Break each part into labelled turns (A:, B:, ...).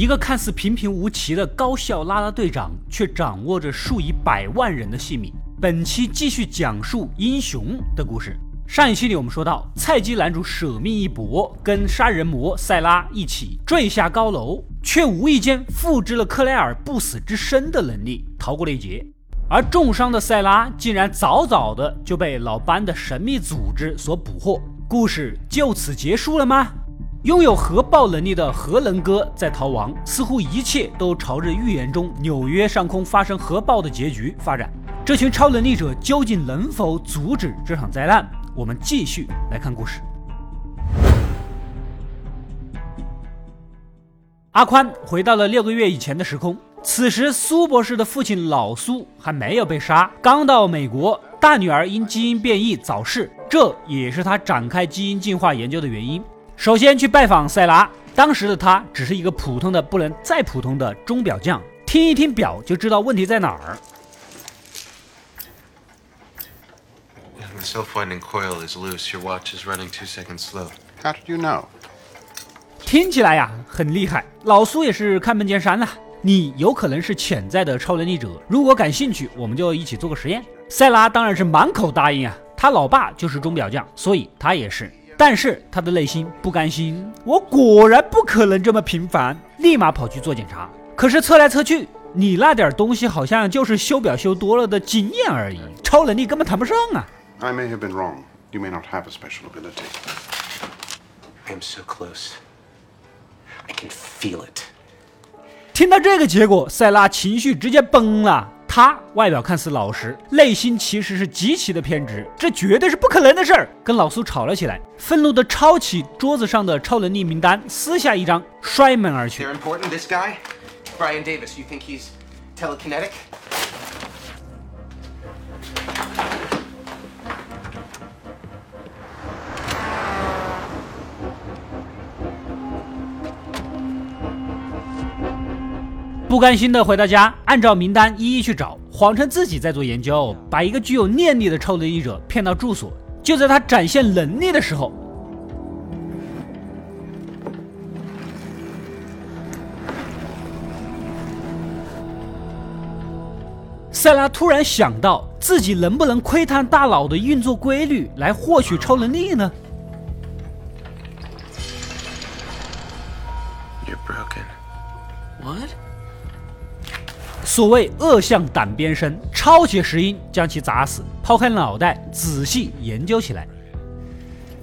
A: 一个看似平平无奇的高校啦啦队长，却掌握着数以百万人的性命。本期继续讲述英雄的故事。上一期里我们说到，菜鸡男主舍命一搏，跟杀人魔塞拉一起坠下高楼，却无意间复制了克莱尔不死之身的能力，逃过了一劫。而重伤的塞拉竟然早早的就被老班的神秘组织所捕获。故事就此结束了吗？拥有核爆能力的核能哥在逃亡，似乎一切都朝着预言中纽约上空发生核爆的结局发展。这群超能力者究竟能否阻止这场灾难？我们继续来看故事。阿宽回到了六个月以前的时空，此时苏博士的父亲老苏还没有被杀，刚到美国。大女儿因基因变异早逝，这也是他展开基因进化研究的原因。首先去拜访塞拉，当时的他只是一个普通的不能再普通的钟表匠，听一听表就知道问题在哪儿。
B: The self-winding coil is loose. Your watch is running two seconds slow.
C: How did you know?
A: 听起来呀很厉害，老苏也是开门见山了。你有可能是潜在的超能力者，如果感兴趣，我们就一起做个实验。塞拉当然是满口答应啊，他老爸就是钟表匠，所以他也是。但是他的内心不甘心，我果然不可能这么平凡，立马跑去做检查。可是测来测去，你那点东西好像就是修表修多了的经验而已，超能力根本谈不上啊。
C: I may have been wrong. You may not have a special ability.
B: I'm so close. I can feel it.
A: 听到这个结果，塞拉情绪直接崩了。他外表看似老实，内心其实是极其的偏执，这绝对是不可能的事儿。跟老苏吵了起来，愤怒的抄起桌子上的超能力名单，撕下一张，摔门而去。不甘心的回到家，按照名单一一去找，谎称自己在做研究，把一个具有念力的超能力者骗到住所。就在他展现能力的时候，塞拉突然想到，自己能不能窥探大脑的运作规律，来获取超能力呢？所谓恶向胆边生，抄起石英将其砸死，抛开脑袋仔细研究起来。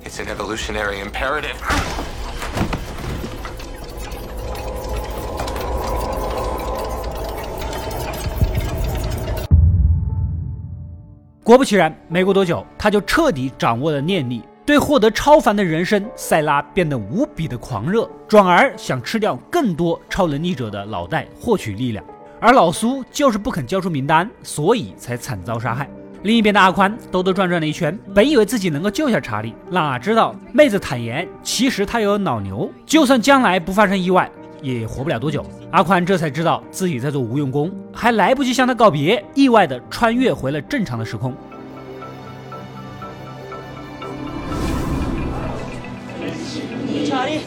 B: It's an evolutionary imperative.
A: 果不其然，没过多久，他就彻底掌握了念力。对获得超凡的人生，塞拉变得无比的狂热，转而想吃掉更多超能力者的脑袋，获取力量。而老苏就是不肯交出名单，所以才惨遭杀害。另一边的阿宽兜兜转转了一圈，本以为自己能够救下查理，哪知道妹子坦言，其实她有脑瘤，就算将来不发生意外，也活不了多久。阿宽这才知道自己在做无用功，还来不及向她告别，意外的穿越回了正常的时空。
D: 查理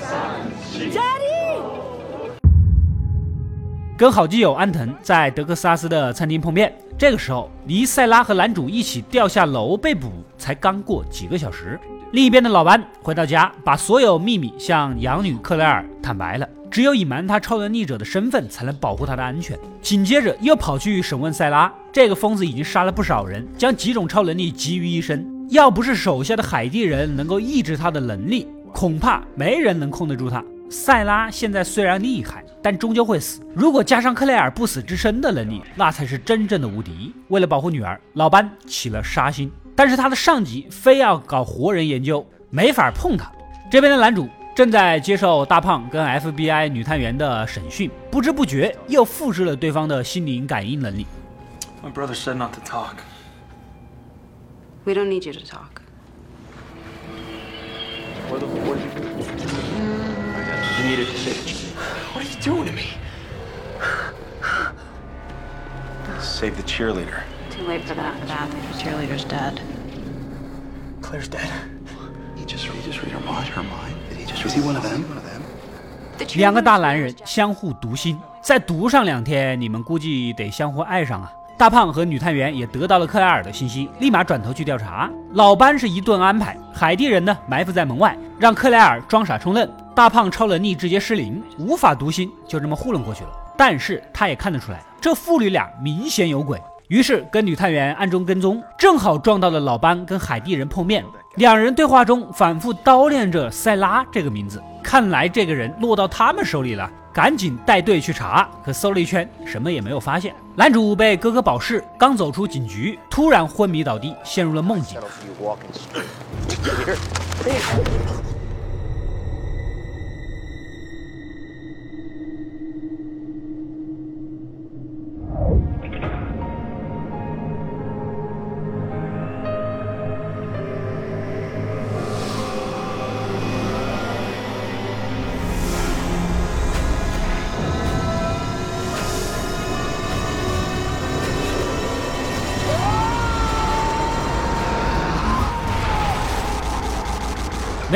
A: 跟好基友安藤在德克萨斯的餐厅碰面。这个时候，离塞拉和男主一起掉下楼被捕才刚过几个小时。另一边的老班回到家，把所有秘密向养女克莱尔坦白了。只有隐瞒他超能力者的身份，才能保护他的安全。紧接着又跑去审问塞拉，这个疯子已经杀了不少人，将几种超能力集于一身。要不是手下的海地人能够抑制他的能力，恐怕没人能控得住他。塞拉现在虽然厉害，但终究会死。如果加上克莱尔不死之身的能力，那才是真正的无敌。为了保护女儿，老班起了杀心，但是他的上级非要搞活人研究，没法碰他。这边的男主正在接受大胖跟 FBI 女探员的审讯，不知不觉又复制了对方的心灵感应能力。
E: My brother said not to talk.
D: We don't need you to talk.
E: You needed to say.
B: What are you doing to me? Save the cheerleader.
D: Too late for that. Badly. The cheerleader's dead.
E: Claire's dead.
C: He just, he just read her mind. Her mind. Did he just? Is he one of them? One of them?
A: 两个大男人相互读心，再读上两天，你们估计得相互爱上啊！大胖和女探员也得到了克莱尔的信息，立马转头去调查。老班是一顿安排，海地人呢埋伏在门外，让克莱尔装傻充愣。大胖超能力直接失灵，无法读心，就这么糊弄过去了。但是他也看得出来，这父女俩明显有鬼，于是跟女探员暗中跟踪，正好撞到了老班跟海地人碰面。两人对话中反复叨念着塞拉这个名字，看来这个人落到他们手里了。赶紧带队去查，可搜了一圈，什么也没有发现。男主被哥哥保释，刚走出警局，突然昏迷倒地，陷入了梦境。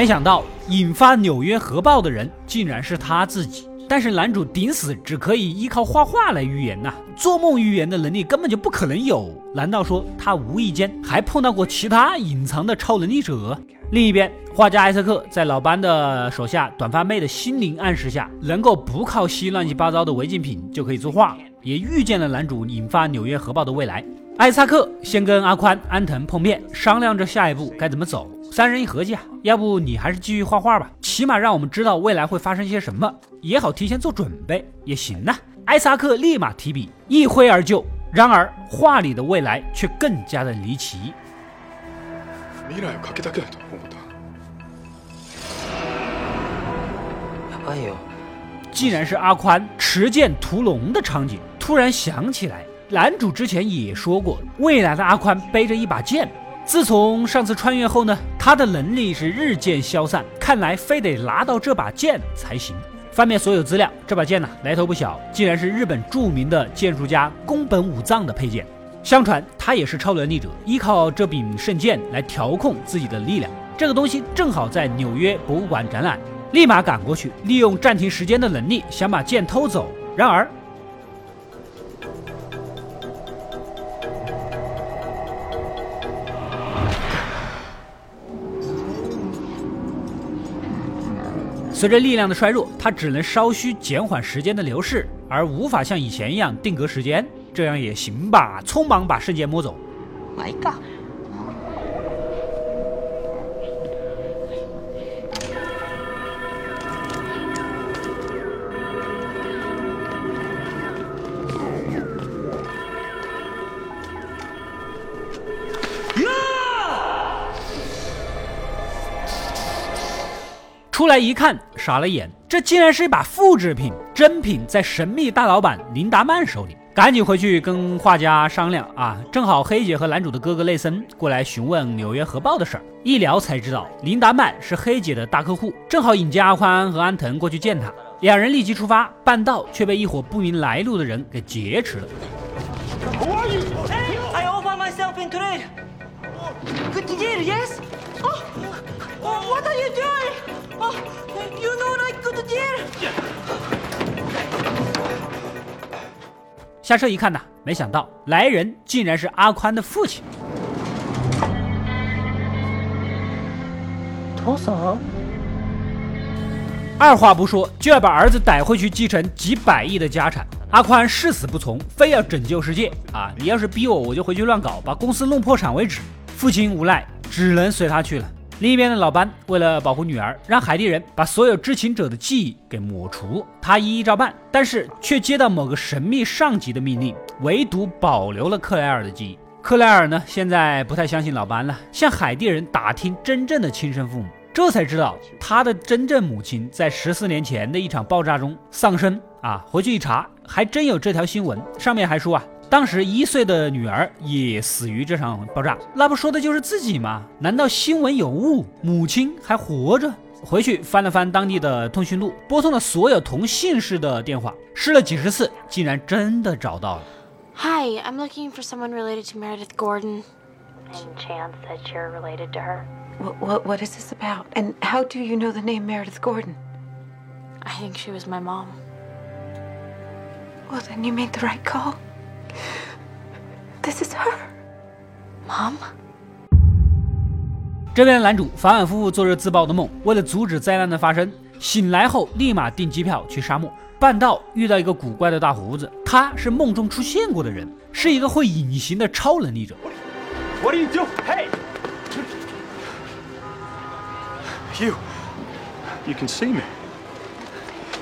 A: 没想到引发纽约核爆的人竟然是他自己，但是男主顶死只可以依靠画画来预言呐，做梦预言的能力根本就不可能有。难道说他无意间还碰到过其他隐藏的超能力者？另一边，画家艾瑟克在老班的手下短发妹的心灵暗示下，能够不靠吸乱七八糟的违禁品就可以作画，也预见了男主引发纽约核爆的未来。艾萨克先跟阿宽、安藤碰面，商量着下一步该怎么走。三人一合计啊，要不你还是继续画画吧，起码让我们知道未来会发生些什么，也好提前做准备，也行呐。艾萨克立马提笔一挥而就。然而画里的未来却更加的离奇。
F: 未来を描きたくないと思った。
E: やばいよ。
A: 竟然是阿宽持剑屠龙的场景，突然想起来。 男主之前也说过，未来的阿宽背着一把剑。自从上次穿越后呢，他的能力是日渐消散，看来非得拿到这把剑才行。翻遍所有资料，这把剑呢来头不小，竟然是日本著名的剑术家宫本武藏的佩剑。相传他也是超能力者，依靠这柄圣剑来调控自己的力量。这个东西正好在纽约博物馆展览，立马赶过去，利用暂停时间的能力想把剑偷走。然而。随着力量的衰弱，他只能稍需减缓时间的流逝，而无法像以前一样定格时间。这样也行吧？匆忙把圣剑摸走。
E: 来一
A: 出来一看，傻了眼，这竟然是一把复制品，真品在神秘大老板林达曼手里。赶紧回去跟画家商量啊！正好黑姐和男主的哥哥内森过来询问纽约核爆的事儿，一聊才知道林达曼是黑姐的大客户，正好引荐阿宽和安藤过去见他。两人立即出发，半道却被一伙不明来路的人给劫持了。下车一看呐，没想到来人竟然是阿宽的父亲。
E: 多少？
A: 二话不说就要把儿子逮回去继承几百亿的家产。阿宽誓死不从，非要拯救世界啊！你要是逼我，我就回去乱搞，把公司弄破产为止。父亲无奈，只能随他去了。另一边的老班为了保护女儿，让海地人把所有知情者的记忆给抹除。他一一照办，但是却接到某个神秘上级的命令，唯独保留了克莱尔的记忆。克莱尔呢，现在不太相信老班了，向海地人打听真正的亲生父母，这才知道他的真正母亲在十四年前的一场爆炸中丧生。啊，回去一查，还真有这条新闻，上面还说啊。当时一岁的女儿也死于这场爆炸，那不说的就是自己吗？难道新闻有误？母亲还活着？回去翻了翻当地的通讯录，拨通了所有同姓氏的电话，试了几十次，竟然真的找到了。
G: Hi, I'm looking for someone related to Meredith Gordon.
H: Any chance that you're related to her?
I: What, what, what is this about? And how do you know the name Meredith Gordon?
G: I think she was my mom.
D: Well, then you made the right call. This is her.
G: Mom?
A: 这边的男主反反复复做着自爆的梦，为了阻止灾难的发生，醒来后立马订机票去沙漠。半道遇到一个古怪的大胡子，他是梦中出现过的人，是一个会隐形的超能力者。
E: What are you doing? Hey!
F: You. You can see me.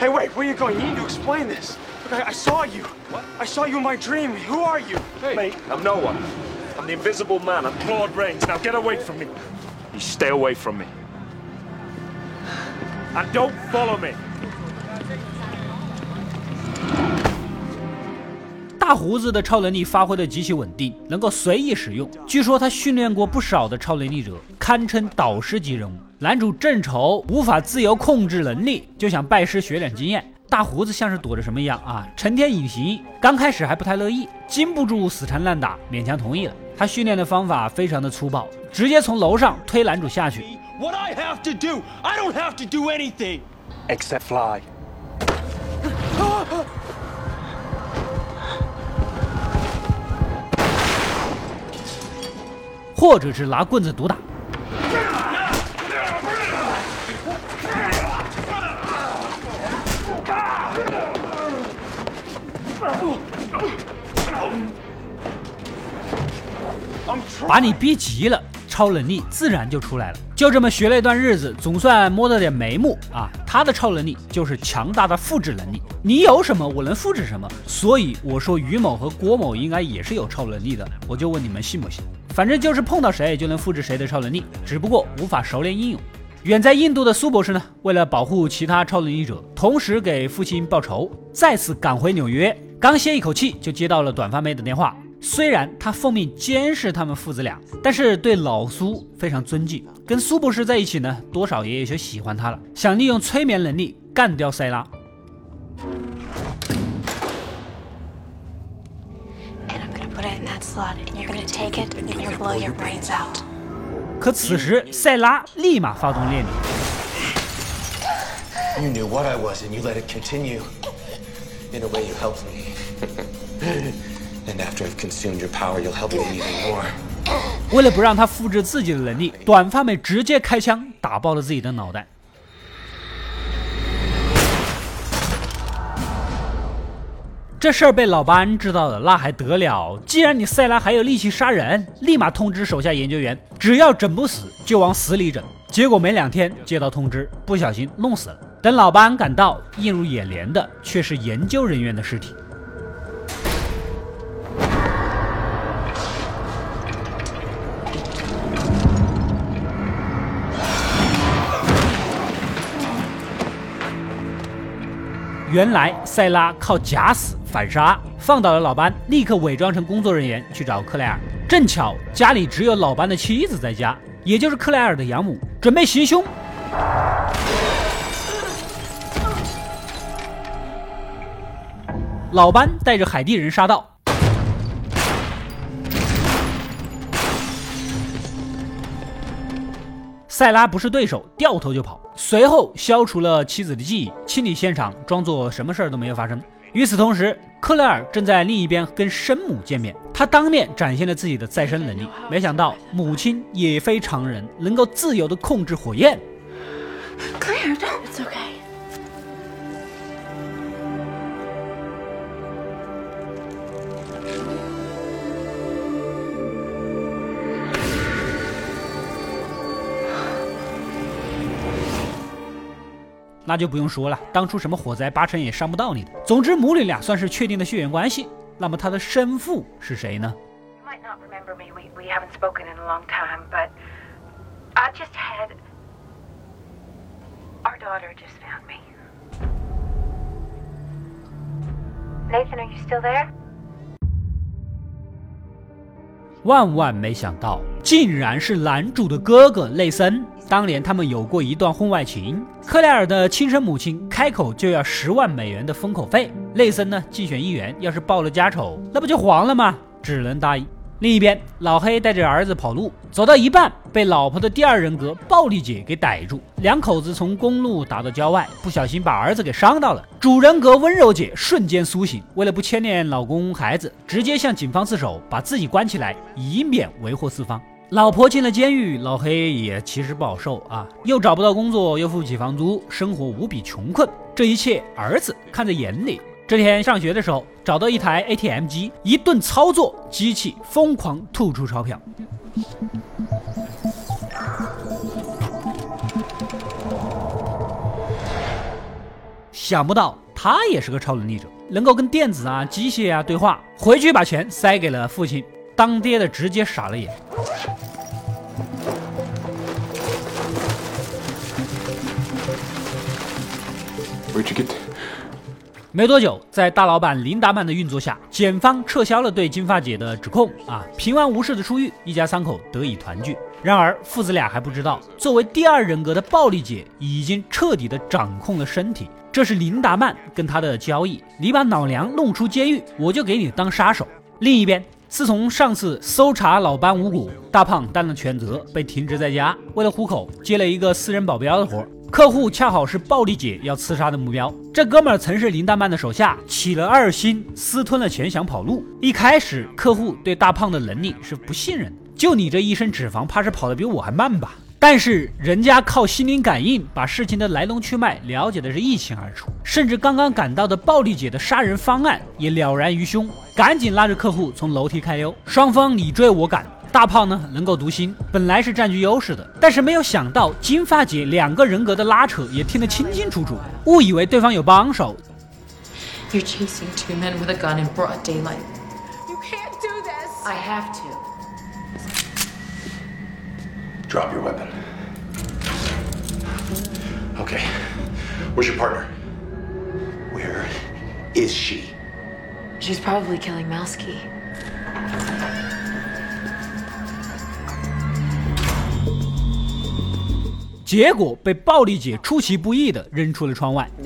E: Hey, wait, where are you going? You need to explain this. I, I saw you. What? I saw you in my dream. Who are you?
F: Hey.
E: Mate,
F: I'm no one. I'm the invisible man. I'm Claude Rains. Now get away from me. You stay away from me. And don't follow me.
A: 大胡子的超能力发挥的极其稳定，能够随意使用。据说他训练过不少的超能力者，堪称导师级人物。男主正愁无法自由控制能力，就想拜师学点经验。大胡子像是躲着什么一样啊，成天隐形。刚开始还不太乐意，经不住死缠烂打，勉强同意了。他训练的方法非常的粗暴，直接从楼上推男主下去。
E: what I have to do, I don't have to do anything.
F: Except fly.
A: 或者是拿棍子毒打。把你逼急了，超能力自然就出来了。就这么学了一段日子，总算摸到点眉目啊！他的超能力就是强大的复制能力，你有什么，我能复制什么。所以我说于某和郭某应该也是有超能力的，我就问你们信不信？反正就是碰到谁就能复制谁的超能力，只不过无法熟练应用。远在印度的苏博士呢，为了保护其他超能力者，同时给父亲报仇，再次赶回纽约。刚歇一口气，就接到了短发妹的电话。虽然他奉命监视他们父子俩，但是对老苏非常尊敬。跟苏博士在一起呢，多少也有些喜欢他了，想利用催眠能力干掉塞拉。
G: And I'm gonna put it in that slot, and you're gonna take it, and you're gonna blow your brains out.
A: 可此时塞拉立马发动炼灵
B: ，You knew what I was, and you let it continue. In a way, you helped me. And after I've consumed your power, you'll help me even more.
A: 为了不让他复制自己的能力，短发妹直接开枪打爆了自己的脑袋。这事儿被老班知道了，那还得了？既然你塞拉还有力气杀人，立马通知手下研究员，只要整不死就往死里整。结果没两天接到通知，不小心弄死了。等老班赶到，映入眼帘的却是研究人员的尸体。原来塞拉靠假死反杀放倒了老班，立刻伪装成工作人员去找克莱尔。正巧家里只有老班的妻子在家，也就是克莱尔的养母，准备行凶。老班带着海地人杀到，塞拉不是对手，掉头就跑。随后消除了妻子的记忆，清理现场，装作什么事儿都没有发生。与此同时，克莱尔正在另一边跟生母见面，他当面展现了自己的再生能力。没想到母亲也非常人，能够自由的控制火焰。
D: Claire, don't.
G: It's okay.
A: 那就不用说了，当初什么火灾，八成也伤不到你的。总之，母女俩算是确定的血缘关系。那么她的生父是谁呢
I: ？You might not remember me. We, we haven't spoken in a long time, but I just had. Our daughter just found me. Nathan, are you still there?
A: 万万没想到，竟然是男主的哥哥内森。当年他们有过一段婚外情，克莱尔的亲生母亲开口就要十万美元的封口费，内森呢竞选议员，要是报了家丑，那不就黄了吗？只能答应。另一边，老黑带着儿子跑路，走到一半被老婆的第二人格暴力姐给逮住。两口子从公路打到郊外，不小心把儿子给伤到了。主人格温柔姐瞬间苏醒，为了不牵连老公孩子，直接向警方自首，把自己关起来，以免为祸四方。老婆进了监狱，老黑也其实不好受啊，又找不到工作，又付不起房租，生活无比穷困。这一切，儿子看在眼里。这天上学的时候，找到一台 ATM 机，一顿操作，机器疯狂吐出钞票。想不到他也是个超能力者，能够跟电子啊、机械啊对话。回去把钱塞给了父亲，当爹的直接傻了眼。没多久，在大老板林达曼的运作下，检方撤销了对金发姐的指控，啊，平安无事的出狱，一家三口得以团聚。然而，父子俩还不知道，作为第二人格的暴力姐已经彻底的掌控了身体。这是林达曼跟他的交易：你把老娘弄出监狱，我就给你当杀手。另一边，自从上次搜查老班五谷，大胖担了全责，被停职在家，为了糊口，接了一个私人保镖的活。客户恰好是暴力姐要刺杀的目标，这哥们儿曾是林大曼的手下，起了二心，私吞了钱想跑路。一开始，客户对大胖的能力是不信任的，就你这一身脂肪，怕是跑得比我还慢吧？但是人家靠心灵感应，把事情的来龙去脉了解的是一清二楚，甚至刚刚赶到的暴力姐的杀人方案也了然于胸，赶紧拉着客户从楼梯开溜，双方你追我赶。大胖呢能够读心，本来是占据优势的，但是没有想到金发姐两个人格的拉扯也听得清清楚楚，误以为对方有帮手。
J: You're chasing two men with a gun in broad daylight.
D: You can't do this.
J: I have to.
B: Drop your weapon. Okay. Where's your partner? Where is she?
J: She's probably killing Malsky.
A: 结果被暴力姐出其不意的扔出了窗外。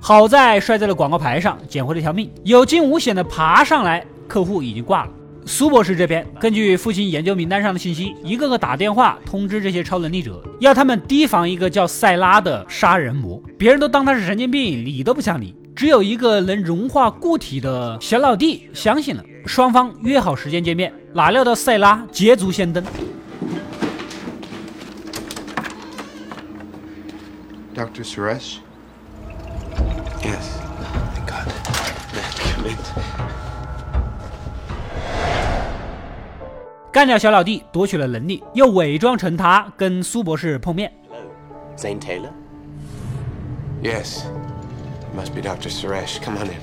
A: 好在摔在了广告牌上，捡回了条命，有惊无险的爬上来。客户已经挂了。苏博士这边根据父亲研究名单上的信息，一个个打电话通知这些超能力者，要他们提防一个叫塞拉的杀人魔。别人都当他是神经病，理都不想理。只有一个能融化固体的小老弟相信了。双方约好时间见面，哪料到塞拉捷足先登。
C: Dr. Suresh?
B: Yes. Thank God. Come in.
A: 干掉小老弟，夺取了能力，又伪装成他跟苏博士碰面。
B: Zane Taylor? Yes. Must be Dr. Suresh. Come on in.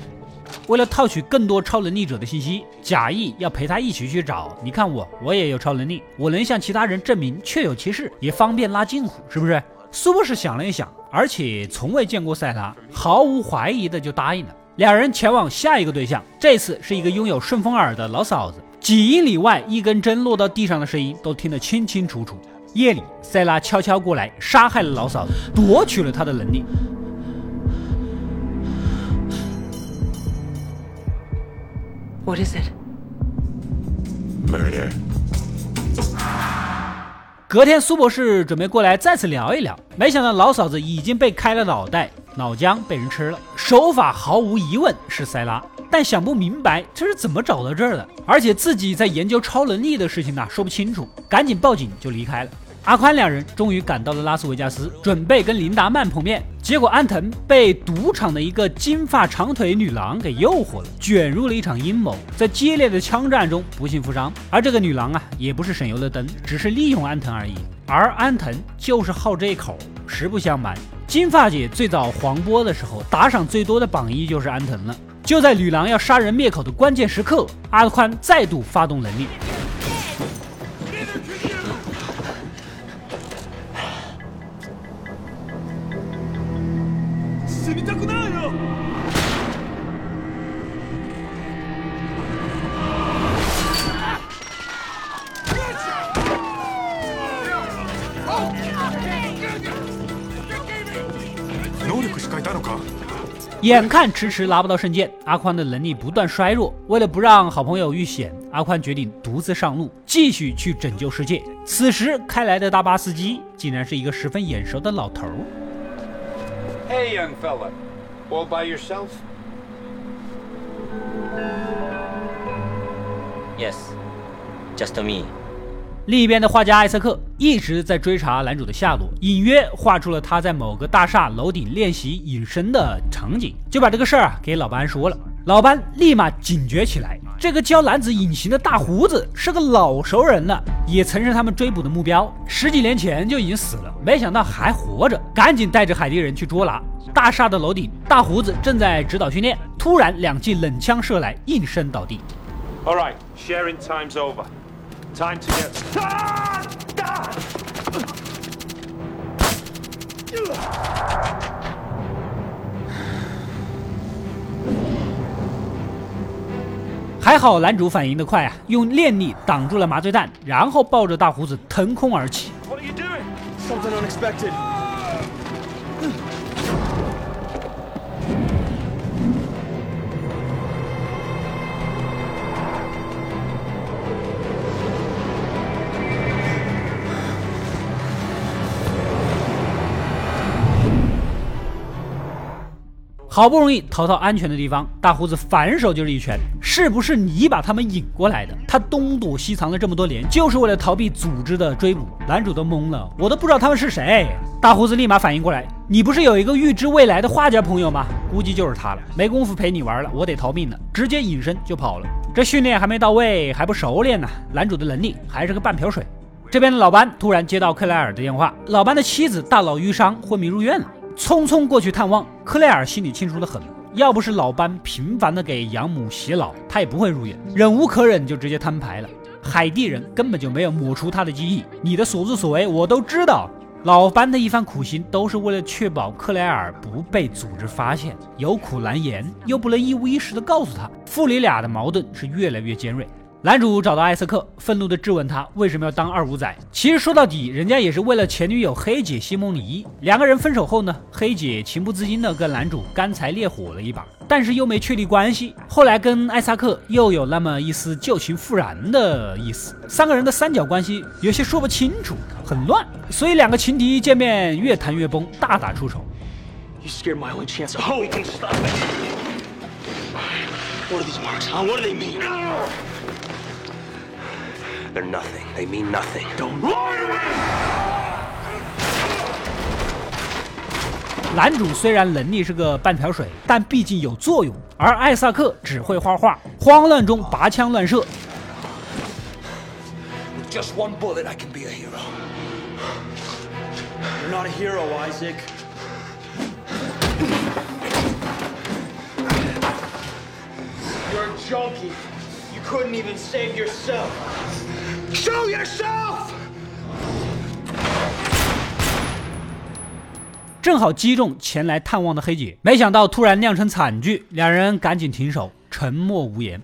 A: 为了套取更多超能力者的信息，假意要陪他一起去找。你看我，我也有超能力，我能向其他人证明确有其事，也方便拉近乎，是不是？苏博士想了一想，而且从未见过塞拉，毫无怀疑的就答应了。两人前往下一个对象，这次是一个拥有顺风耳的老嫂子。几英里外，一根针落到地上的声音都听得清清楚楚。夜里，塞拉悄悄过来，杀害了老嫂子，夺取了他的能力。
J: What is it?
B: Murder.
A: 隔天，苏博士准备过来再次聊一聊，没想到老嫂子已经被开了脑袋，脑浆被人吃了。手法毫无疑问是塞拉。但想不明白这是怎么找到这儿的，而且自己在研究超能力的事情呢，说不清楚，赶紧报警就离开了。阿宽两人终于赶到了拉斯维加斯，准备跟林达曼碰面，结果安藤被赌场的一个金发长腿女郎给诱惑了，卷入了一场阴谋，在激烈的枪战中不幸负伤。而这个女郎啊，也不是省油的灯，只是利用安藤而已。而安藤就是好这一口。实不相瞒，金发姐最早黄波的时候，打赏最多的榜一就是安藤了。就在女郎要杀人灭口的关键时刻，阿宽再度发动能力。眼看迟迟拿不到圣剑，阿宽的能力不断衰弱。为了不让好朋友遇险，阿宽决定独自上路，继续去拯救世界。此时开来的大巴司机竟然是一个十分眼熟的老头。
K: Hey, young fella, all by yourself?
L: Yes, just me.
A: 另一边的画家艾瑟克一直在追查男主的下落，隐约画出了他在某个大厦楼顶练习隐身的场景，就把这个事儿啊给老班说了。老班立马警觉起来，这个教男子隐形的大胡子是个老熟人了，也曾是他们追捕的目标，十几年前就已经死了，没想到还活着，赶紧带着海地人去捉拿。大厦的楼顶，大胡子正在指导训练，突然两记冷枪射来，应声倒地。
F: All right, sharing time's over. Time to get.
A: 还好男主反应的快啊，用链力挡住了麻醉弹，然后抱着大胡子腾空而起。
E: What are you doing? Something unexpected.
A: 好不容易逃到安全的地方，大胡子反手就是一拳。是不是你把他们引过来的？他东躲西藏了这么多年，就是为了逃避组织的追捕。男主都懵了，我都不知道他们是谁。大胡子立马反应过来，你不是有一个预知未来的画家朋友吗？估计就是他了。没工夫陪你玩了，我得逃命了，直接隐身就跑了。这训练还没到位，还不熟练呢。男主的能力还是个半瓢水。这边的老班突然接到克莱尔的电话，老班的妻子大脑淤伤，昏迷入院了。匆匆过去探望，克莱尔心里清楚的很，要不是老班频繁的给养母洗脑，他也不会入院。忍无可忍，就直接摊牌了。海地人根本就没有抹除他的记忆，你的所作所为我都知道。老班的一番苦心，都是为了确保克莱尔不被组织发现，有苦难言，又不能一五一十的告诉他，父女俩的矛盾是越来越尖锐。男主找到艾斯克，愤怒地质问他为什么要当二五仔。其实说到底，人家也是为了前女友黑姐西蒙尼。两个人分手后呢，黑姐情不自禁地跟男主干柴烈火了一把，但是又没确立关系。后来跟艾萨克又有那么一丝旧情复燃的意思，三个人的三角关系有些说不清楚，很乱。所以两个情敌见面越谈越崩，大打出手。
E: You
B: They're nothing. They mean nothing.
E: Don't lie to me!
A: 男主虽然能力是个半瓢水，但毕竟有作用。而艾萨克只会画画，慌乱中拔枪乱射。
B: With just one bullet, I can be a hero.
E: You're not a hero, Isaac. You're a junkie. You couldn't even save yourself. Show yourself!
A: 正好击中前来探望的黑姐，没想到突然酿成惨剧，两人赶紧停手，沉默无言。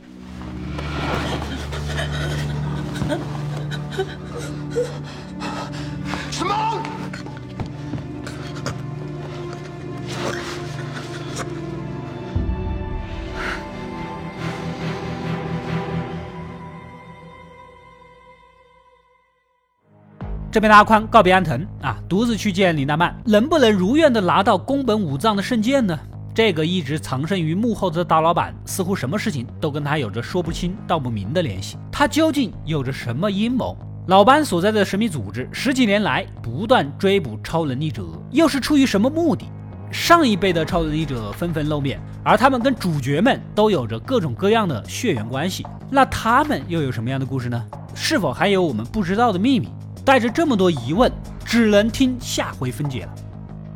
A: 这边的阿宽告别安藤啊，独自去见林娜曼，能不能如愿的拿到宫本武藏的圣剑呢？这个一直藏身于幕后的大老板，似乎什么事情都跟他有着说不清道不明的联系。他究竟有着什么阴谋？老班所在的神秘组织十几年来不断追捕超能力者，又是出于什么目的？上一辈的超能力者纷纷露面，而他们跟主角们都有着各种各样的血缘关系。那他们又有什么样的故事呢？是否还有我们不知道的秘密？带着这么多疑问，只能听下回分解了。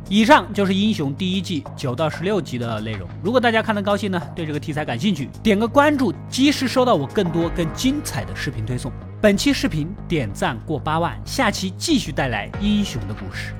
A: 以上就是《英雄》第一季九到十六集的内容。如果大家看得高兴呢，对这个题材感兴趣，点个关注，及时收到我更多更精彩的视频推送。本期视频点赞过八万，下期继续带来英雄的故事。